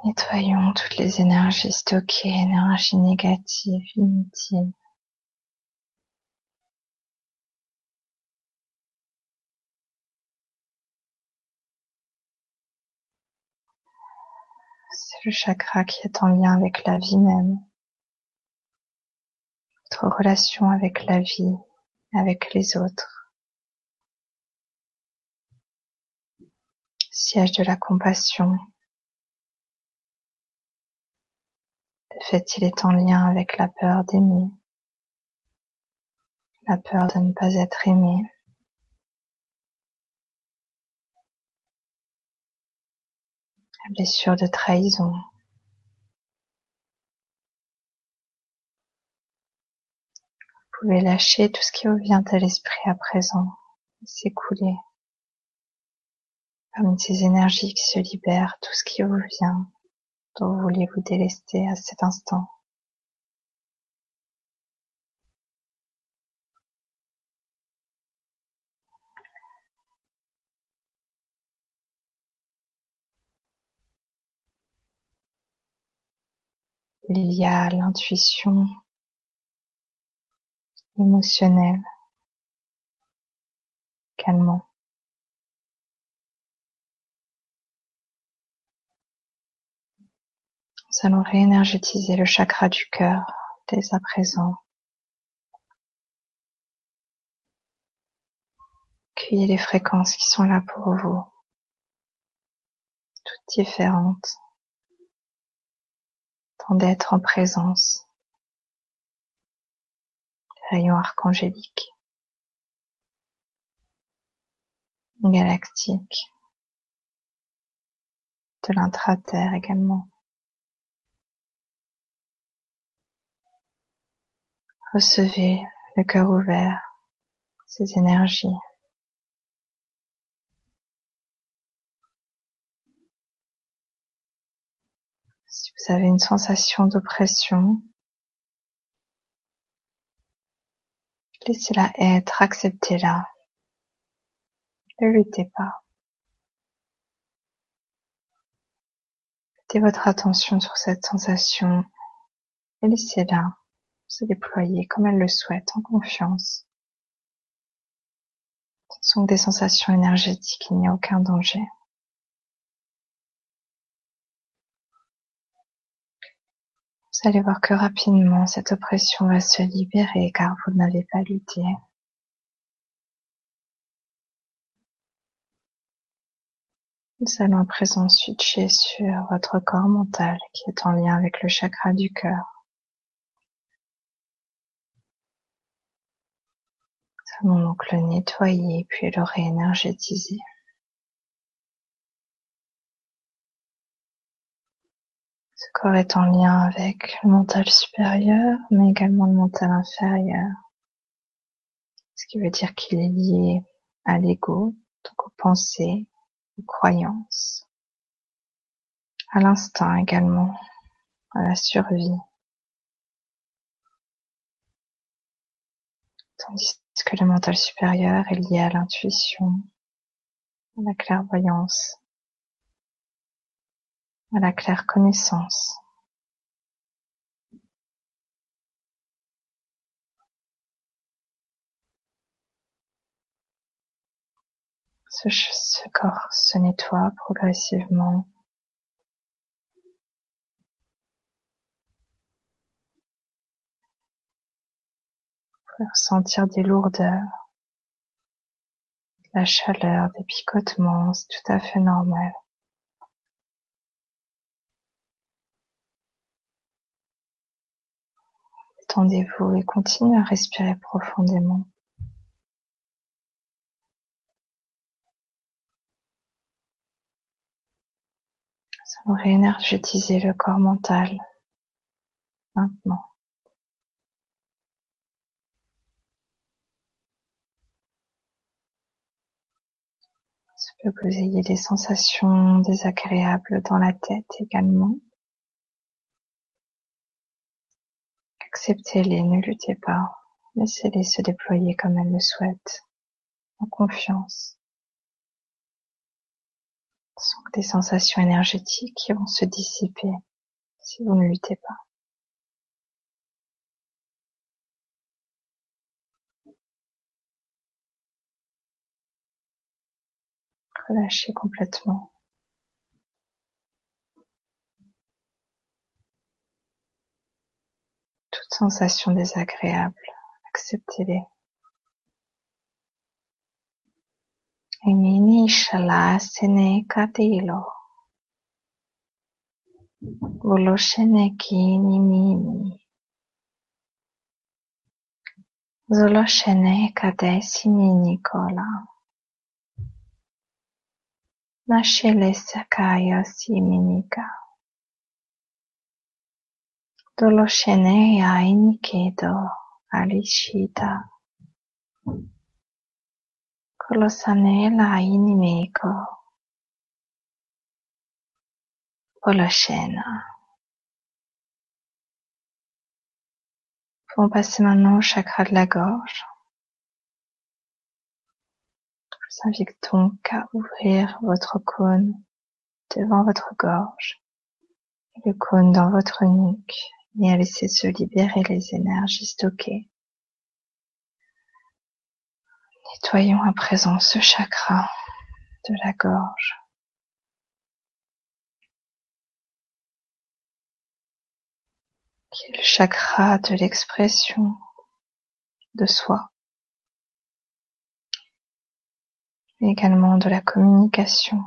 Nettoyons toutes les énergies stockées, énergies négatives, inutiles. Le chakra qui est en lien avec la vie même. Votre relation avec la vie, avec les autres. Siège de la compassion. De fait, il est en lien avec la peur d'aimer. La peur de ne pas être aimé. Blessure de trahison. Vous pouvez lâcher tout ce qui vous vient à l'esprit à présent, s'écouler. Parmi ces énergies qui se libèrent, tout ce qui vous vient, dont vous voulez vous délester à cet instant. Il y a l'intuition émotionnelle, calmant. Nous allons réénergétiser le chakra du cœur dès à présent. Cueillez les fréquences qui sont là pour vous, toutes différentes d'être en présence rayons archangéliques, galactiques, de l'intraterre également. Recevez le cœur ouvert ces énergies. Vous avez une sensation d'oppression, laissez-la être, acceptez-la. Ne luttez pas. Mettez votre attention sur cette sensation et laissez-la se déployer comme elle le souhaite, en confiance. Ce sont des sensations énergétiques, il n'y a aucun danger. Vous allez voir que rapidement cette oppression va se libérer car vous n'avez pas lutté. Nous allons à présent switcher sur votre corps mental qui est en lien avec le chakra du cœur. Nous allons donc le nettoyer puis le réénergétiser. Corps est en lien avec le mental supérieur, mais également le mental inférieur. Ce qui veut dire qu'il est lié à l'ego, donc aux pensées, aux croyances, à l'instinct également, à la survie. Tandis que le mental supérieur est lié à l'intuition, à la clairvoyance, à la claire connaissance. Ce, corps se nettoie progressivement. Vous ressentir des lourdeurs, la chaleur, des picotements, c'est tout à fait normal. Détendez-vous et continuez à respirer profondément. Ça va réénergétiser le corps mental maintenant. Se peut que vous ayez des sensations désagréables dans la tête également. Acceptez-les, ne luttez pas, laissez-les se déployer comme elles le souhaitent, en confiance. Ce sont des sensations énergétiques qui vont se dissiper si vous ne luttez pas. Relâchez complètement. Toute sensation désagréable, acceptez-les. Emini shalasene katilo. Voloshene kinimini. Zoloshene kadesini Nicola. Nascele sakaya siminika. Doloshene ainikedo alishita. Kolosane la inimiko. Poloshena. Pouvons passer maintenant au chakra de la gorge. Je vous invite donc à ouvrir votre cône devant votre gorge et le cône dans votre nuque et à laisser se libérer les énergies stockées. Nettoyons à présent ce chakra de la gorge. qui est le chakra de l'expression de soi. également de la communication.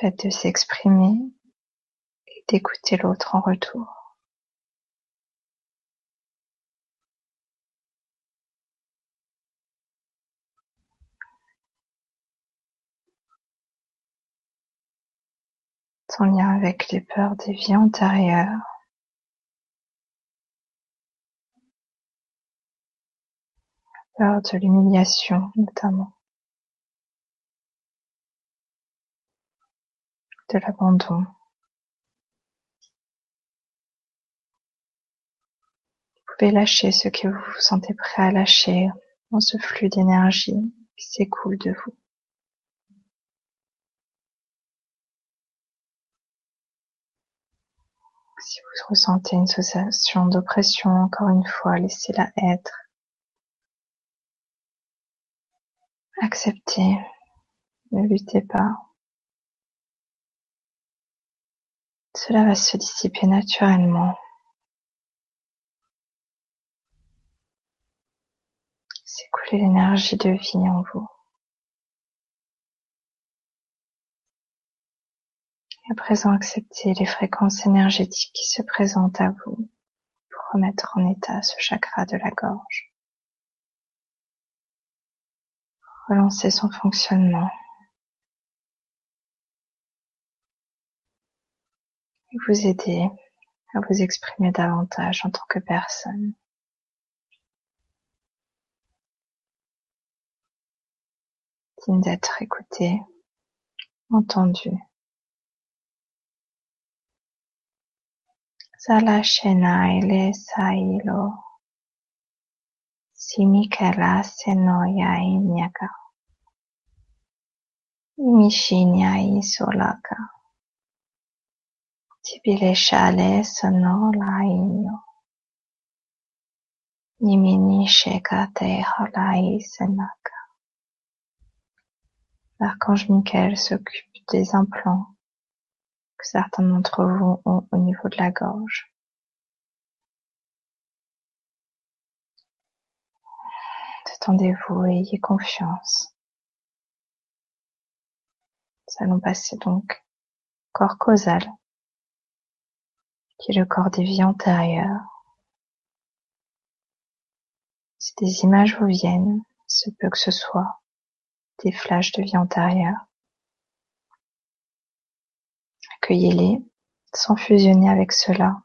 Faites de s'exprimer et d'écouter l'autre en retour. Son lien avec les peurs des vies antérieures peur de l'humiliation notamment, de l'abandon. Vous pouvez lâcher ce que vous vous sentez prêt à lâcher dans ce flux d'énergie qui s'écoule de vous. Si vous ressentez une sensation d'oppression, encore une fois, laissez-la être. Acceptez, ne luttez pas. Cela va se dissiper naturellement. S'écouler l'énergie de vie en vous? Et à présent, acceptez les fréquences énergétiques qui se présentent à vous pour remettre en état ce chakra de la gorge. relancer son fonctionnement et vous aider à vous exprimer davantage en tant que personne. digne d'être écouté, entendu. Salashena sailo. Simikela senoyai nyaka. Imishinyai solaka. L'archange Michael s'occupe des implants que certains d'entre vous ont au niveau de la gorge. Détendez-vous et ayez confiance. Nous allons passer donc corps causal, qui est le corps des vies antérieures. Si des images vous viennent, ce peut que ce soit des flashs de vie antérieure. Accueillez-les sans fusionner avec cela.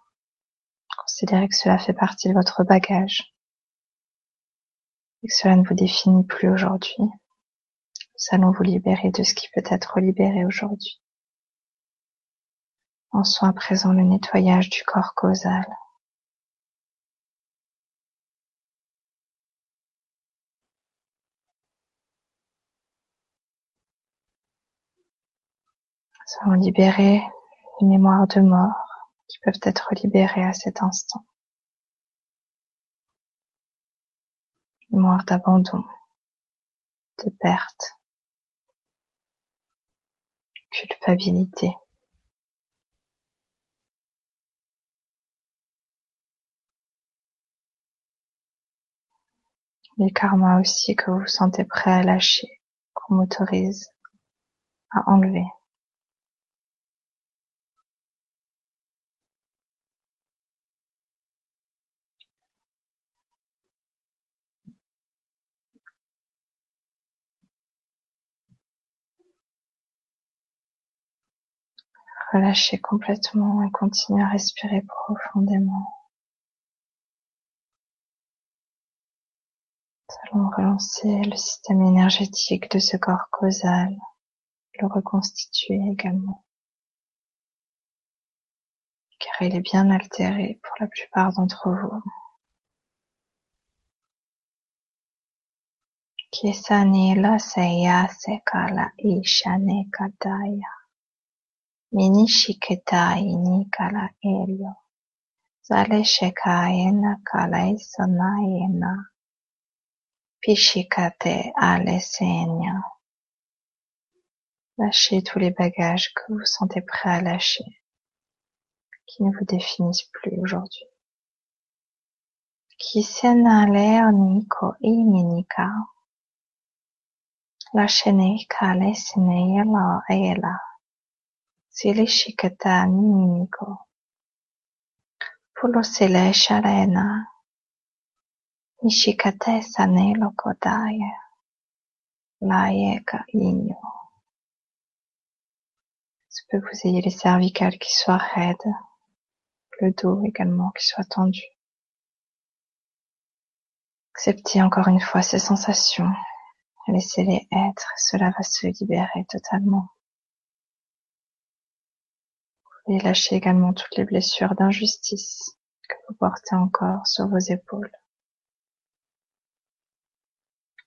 Considérez que cela fait partie de votre bagage et que cela ne vous définit plus aujourd'hui. Nous allons vous libérer de ce qui peut être libéré aujourd'hui. En à présent le nettoyage du corps causal. Allons libérer les mémoires de mort qui peuvent être libérées à cet instant. Mémoire d'abandon, de perte, culpabilité. Les karmas aussi que vous vous sentez prêt à lâcher, qu'on m'autorise à enlever. Relâchez complètement et continuez à respirer profondément. Allons relancer le système énergétique de ce corps causal, le reconstituer également. Car il est bien altéré pour la plupart d'entre vous. Zaleshekayena kalaisonayena, pishikate alesenia. Lâchez tous les bagages que vous sentez prêts à lâcher, qui ne vous définissent plus aujourd'hui. Kisenaleoniko iminika, lâchenei kalesineyela ela. Silishikataniniko Pulosile-sharena Nishikate-sanelokodaye Layeka Inyo. Se peut que vous ayez les cervicales qui soient raides, le dos également qui soit tendu. Acceptez encore une fois ces sensations, laissez-les être, cela va se libérer totalement et lâchez également toutes les blessures d'injustice que vous portez encore sur vos épaules.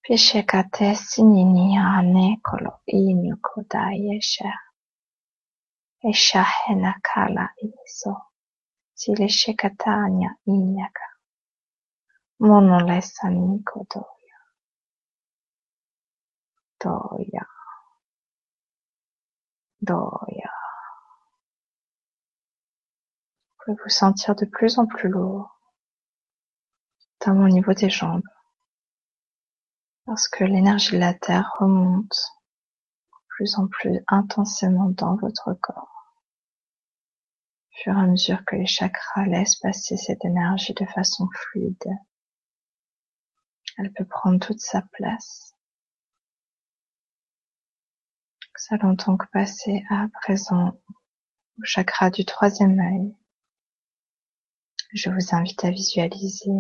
Pishekate sinini ane kolo inyo kodayesha. Eshahena kala iso. Sileshekatanya inyaka. Monolesani kodoya. Doya. Doya. pouvez vous sentir de plus en plus lourd, notamment au niveau des jambes, parce que l'énergie de la Terre remonte plus en plus intensément dans votre corps, au fur et à mesure que les chakras laissent passer cette énergie de façon fluide. Elle peut prendre toute sa place. Nous allons donc passer à présent au chakra du troisième œil, je vous invite à visualiser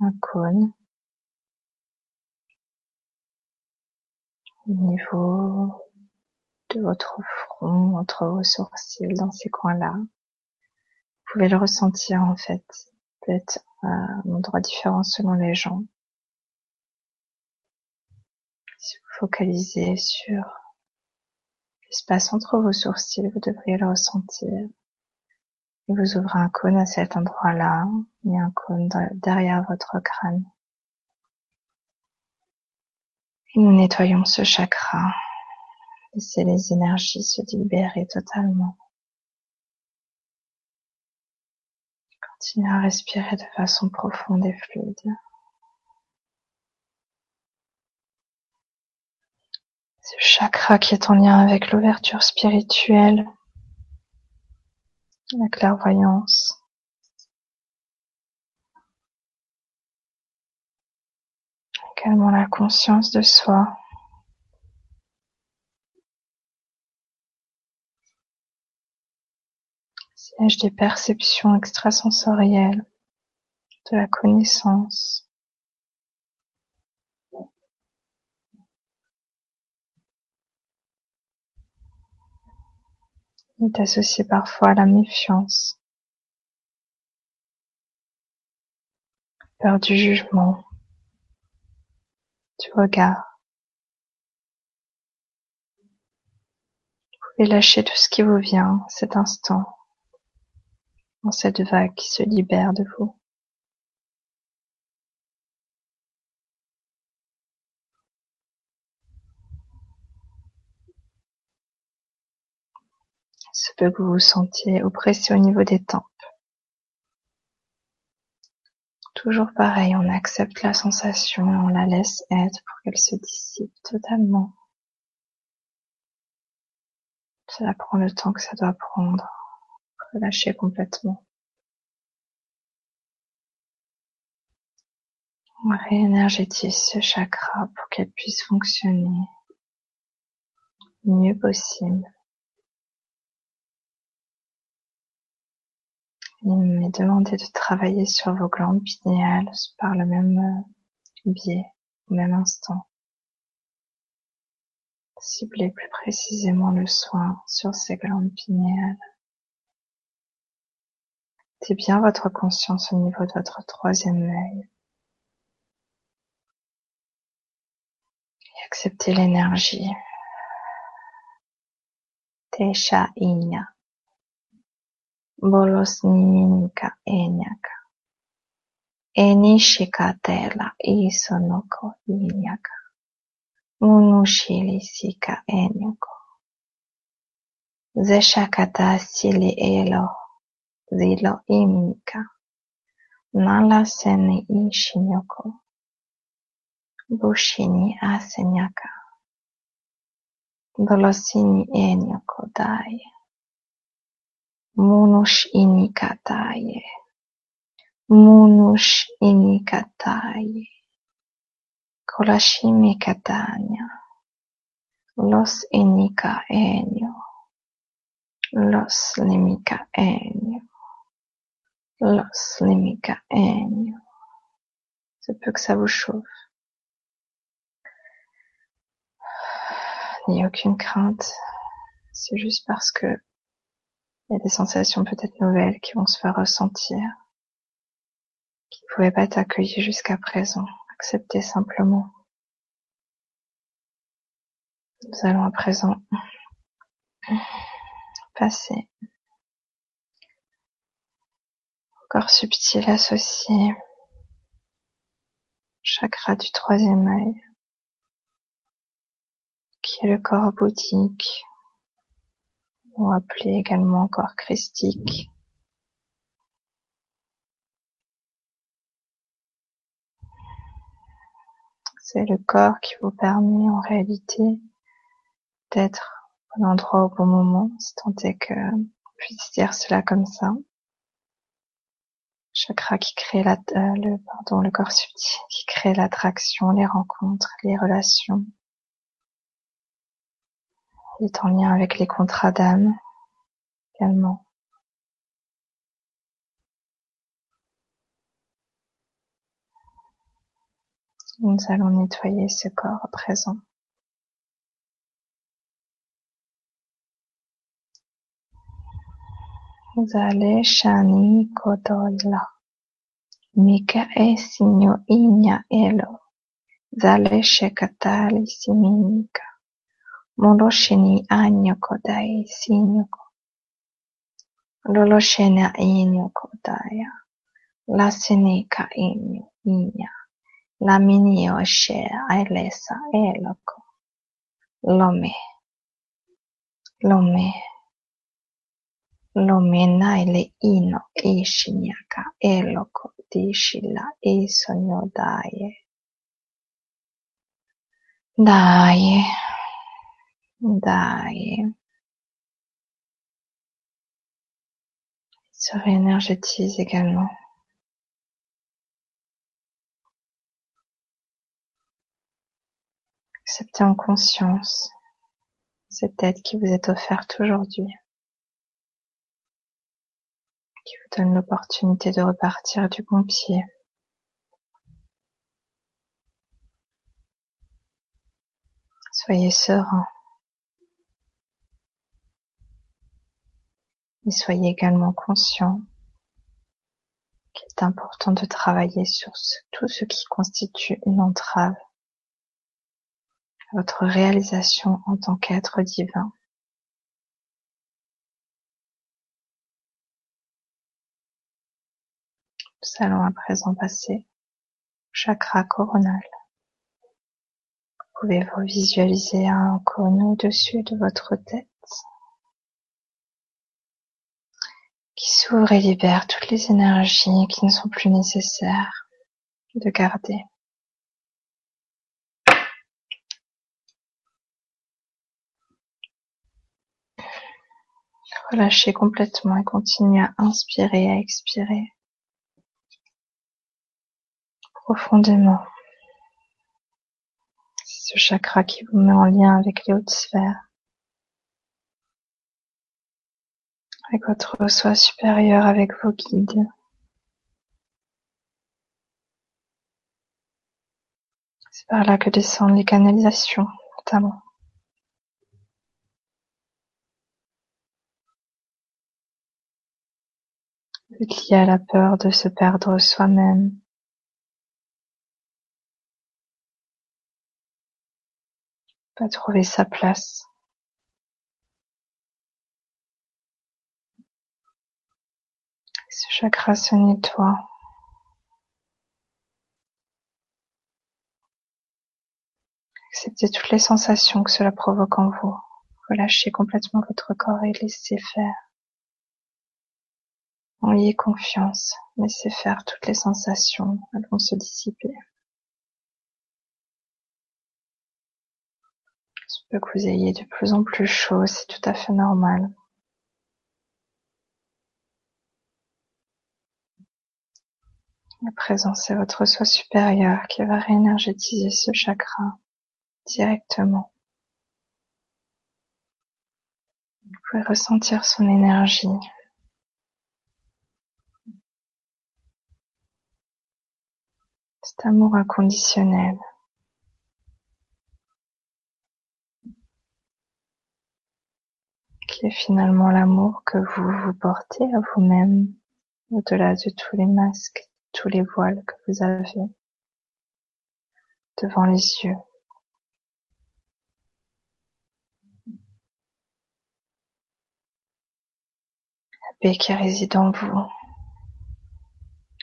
un cône au niveau de votre front, entre vos sourcils, dans ces coins-là. Vous pouvez le ressentir en fait, peut-être à un endroit différent selon les gens. Si vous focalisez sur l'espace entre vos sourcils, vous devriez le ressentir vous ouvrez un cône à cet endroit-là et un cône derrière votre crâne. Et nous nettoyons ce chakra. Laissez les énergies se libérer totalement. Continuez à respirer de façon profonde et fluide. Ce chakra qui est en lien avec l'ouverture spirituelle, la clairvoyance, Également la conscience de soi. Siège des perceptions extrasensorielles, de la connaissance. est associé parfois à la méfiance, peur du jugement, du regard. Vous pouvez lâcher tout ce qui vous vient cet instant, dans cette vague qui se libère de vous. peut que vous vous sentiez oppressé au niveau des tempes. Toujours pareil, on accepte la sensation et on la laisse être pour qu'elle se dissipe totalement. Cela prend le temps que ça doit prendre. Relâcher complètement. On réénergétise ce chakra pour qu'elle puisse fonctionner le mieux possible. Il m'est demandé de travailler sur vos glandes pinéales par le même euh, biais, au même instant. Ciblez plus précisément le soin sur ces glandes pinéales. Mettez bien votre conscience au niveau de votre troisième œil. Et acceptez l'énergie. Tesha Inya. Bolesníka éjnyaka, Éjnyisika téla íszonoko íjnyaka, Munusilisika éjnyoko, Zesakata szili élo, zilo imnika, Nala szeni ísinyoko, Busini ászenyaka, Dolosini éjnyoko dáje. Munush-inikataye, Munush-inikataye, Kolashimikatanya, Los Inika-enyo, Los Limika-enyo, Los Limika-enyo. C'est peu que ça vous chauffe. A aucune crainte. C'est juste parce que il y a des sensations peut-être nouvelles qui vont se faire ressentir, qui ne pouvaient pas être accueillies jusqu'à présent. Acceptez simplement. Nous allons à présent passer au corps subtil associé, chakra du troisième œil, qui est le corps bouddhique, ou appelé également corps christique. C'est le corps qui vous permet en réalité d'être au bon endroit au bon moment, si tant est que on puisse dire cela comme ça. Chakra qui crée la, euh, le, pardon, le corps subtil, qui crée l'attraction, les rencontres, les relations, est en lien avec les contrats d'âme également. Nous allons nettoyer ce corps à présent. Zale shani kodoila. Mika e signo igna elo. Zale shekatali siminika. Morosini agnoco dai sinuco, Lolosena inuco daia, La Lasenica inu La Mini scea ailesa eloco, Lome, lome, lome naile ino isiniaca eloco discilla isonio daie. Daie. Dai. Se réénergétise également. Acceptez en conscience cette aide qui vous est offerte aujourd'hui, qui vous donne l'opportunité de repartir du bon pied. Soyez serein. Et soyez également conscient qu'il est important de travailler sur tout ce qui constitue une entrave votre réalisation en tant qu'être divin. Nous allons à présent passer au chakra coronal. Pouvez vous visualiser un cône au-dessus de votre tête qui s'ouvre et libère toutes les énergies qui ne sont plus nécessaires de garder. Relâchez complètement et continuez à inspirer à expirer profondément. C'est ce chakra qui vous met en lien avec les hautes sphères, avec votre soi supérieur, avec vos guides. C'est par là que descendent les canalisations, notamment. lié à la peur de se perdre soi-même. Pas trouver sa place. Chakra se nettoie. Acceptez toutes les sensations que cela provoque en vous. Relâchez complètement votre corps et laissez faire. Ayez confiance, laissez faire toutes les sensations, elles vont se dissiper. Il se peut que vous ayez de plus en plus chaud, c'est tout à fait normal. À présent, c'est votre soi supérieur qui va réénergétiser ce chakra directement. Vous pouvez ressentir son énergie cet amour inconditionnel. qui est finalement l'amour que vous vous portez à vous-même au-delà de tous les masques, tous les voiles que vous avez devant les yeux. La paix qui réside en vous,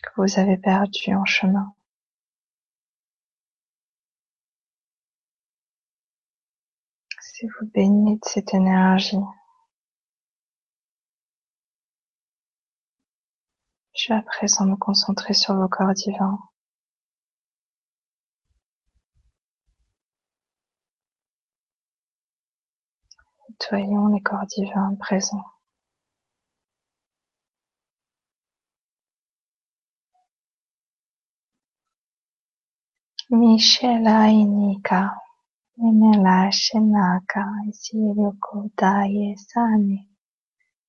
que vous avez perdu en chemin. Si vous baignez de cette énergie, je vais à présent me concentrer sur vos corps divins. Nettoyons les corps divins présents. Michela Inika Nimelashenaka Isiriokodayesane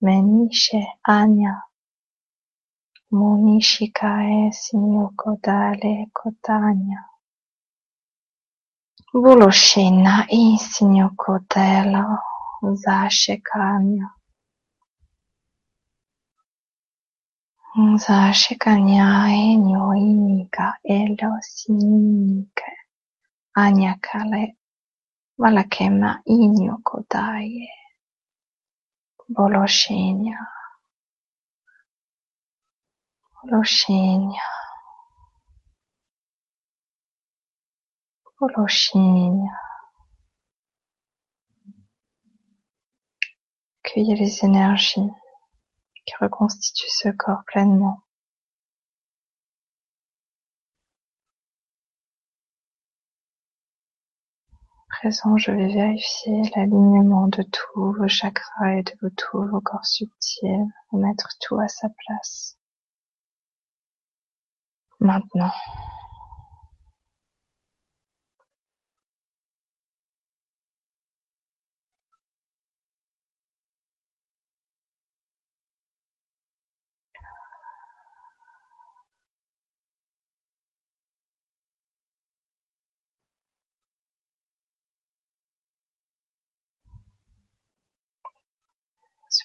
Menishe Anya Momishikai-seioko daile-kotanya Buloshi-nai seioko dailo zashikanya Zashikanyai e nyoini ga elo shinike Anyakale walakema inoko daie Buloshi-nya Boloshinya Boloshinya Cueillez les énergies qui reconstituent ce corps pleinement. présent, je vais vérifier l'alignement de tous vos chakras et de tous vos corps subtils, mettre tout à sa place. Maintenant.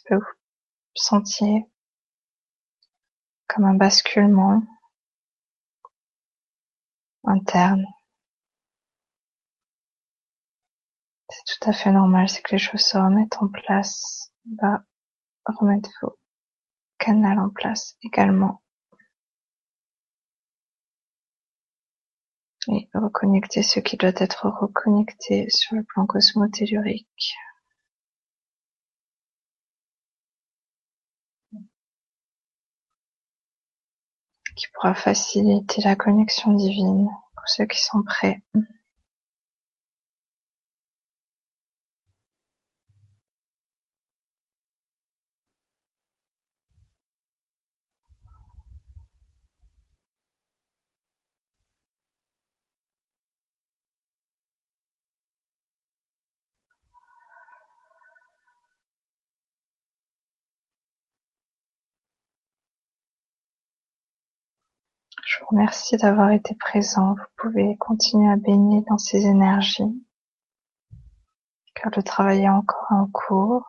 Vous sentiez comme un basculement interne. C'est tout à fait normal, c'est que les choses se remettent en place. Va remettre vos canaux en place également. Et reconnecter ce qui doit être reconnecté sur le plan cosmotellurique. Qui pourra faciliter la connexion divine pour ceux qui sont prêts. Je vous remercie d'avoir été présent. Vous pouvez continuer à baigner dans ces énergies, car le travail est encore en cours.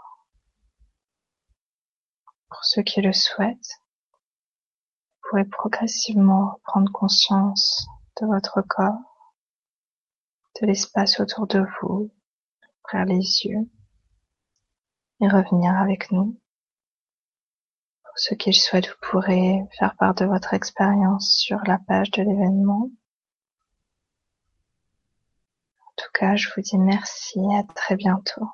Pour ceux qui le souhaitent, vous pourrez progressivement prendre conscience de votre corps, de l'espace autour de vous, ouvrir les yeux et revenir avec nous. Pour ceux qui le souhaitent, vous pourrez faire part de votre expérience sur la page de l'événement. En tout cas, je vous dis merci et à très bientôt.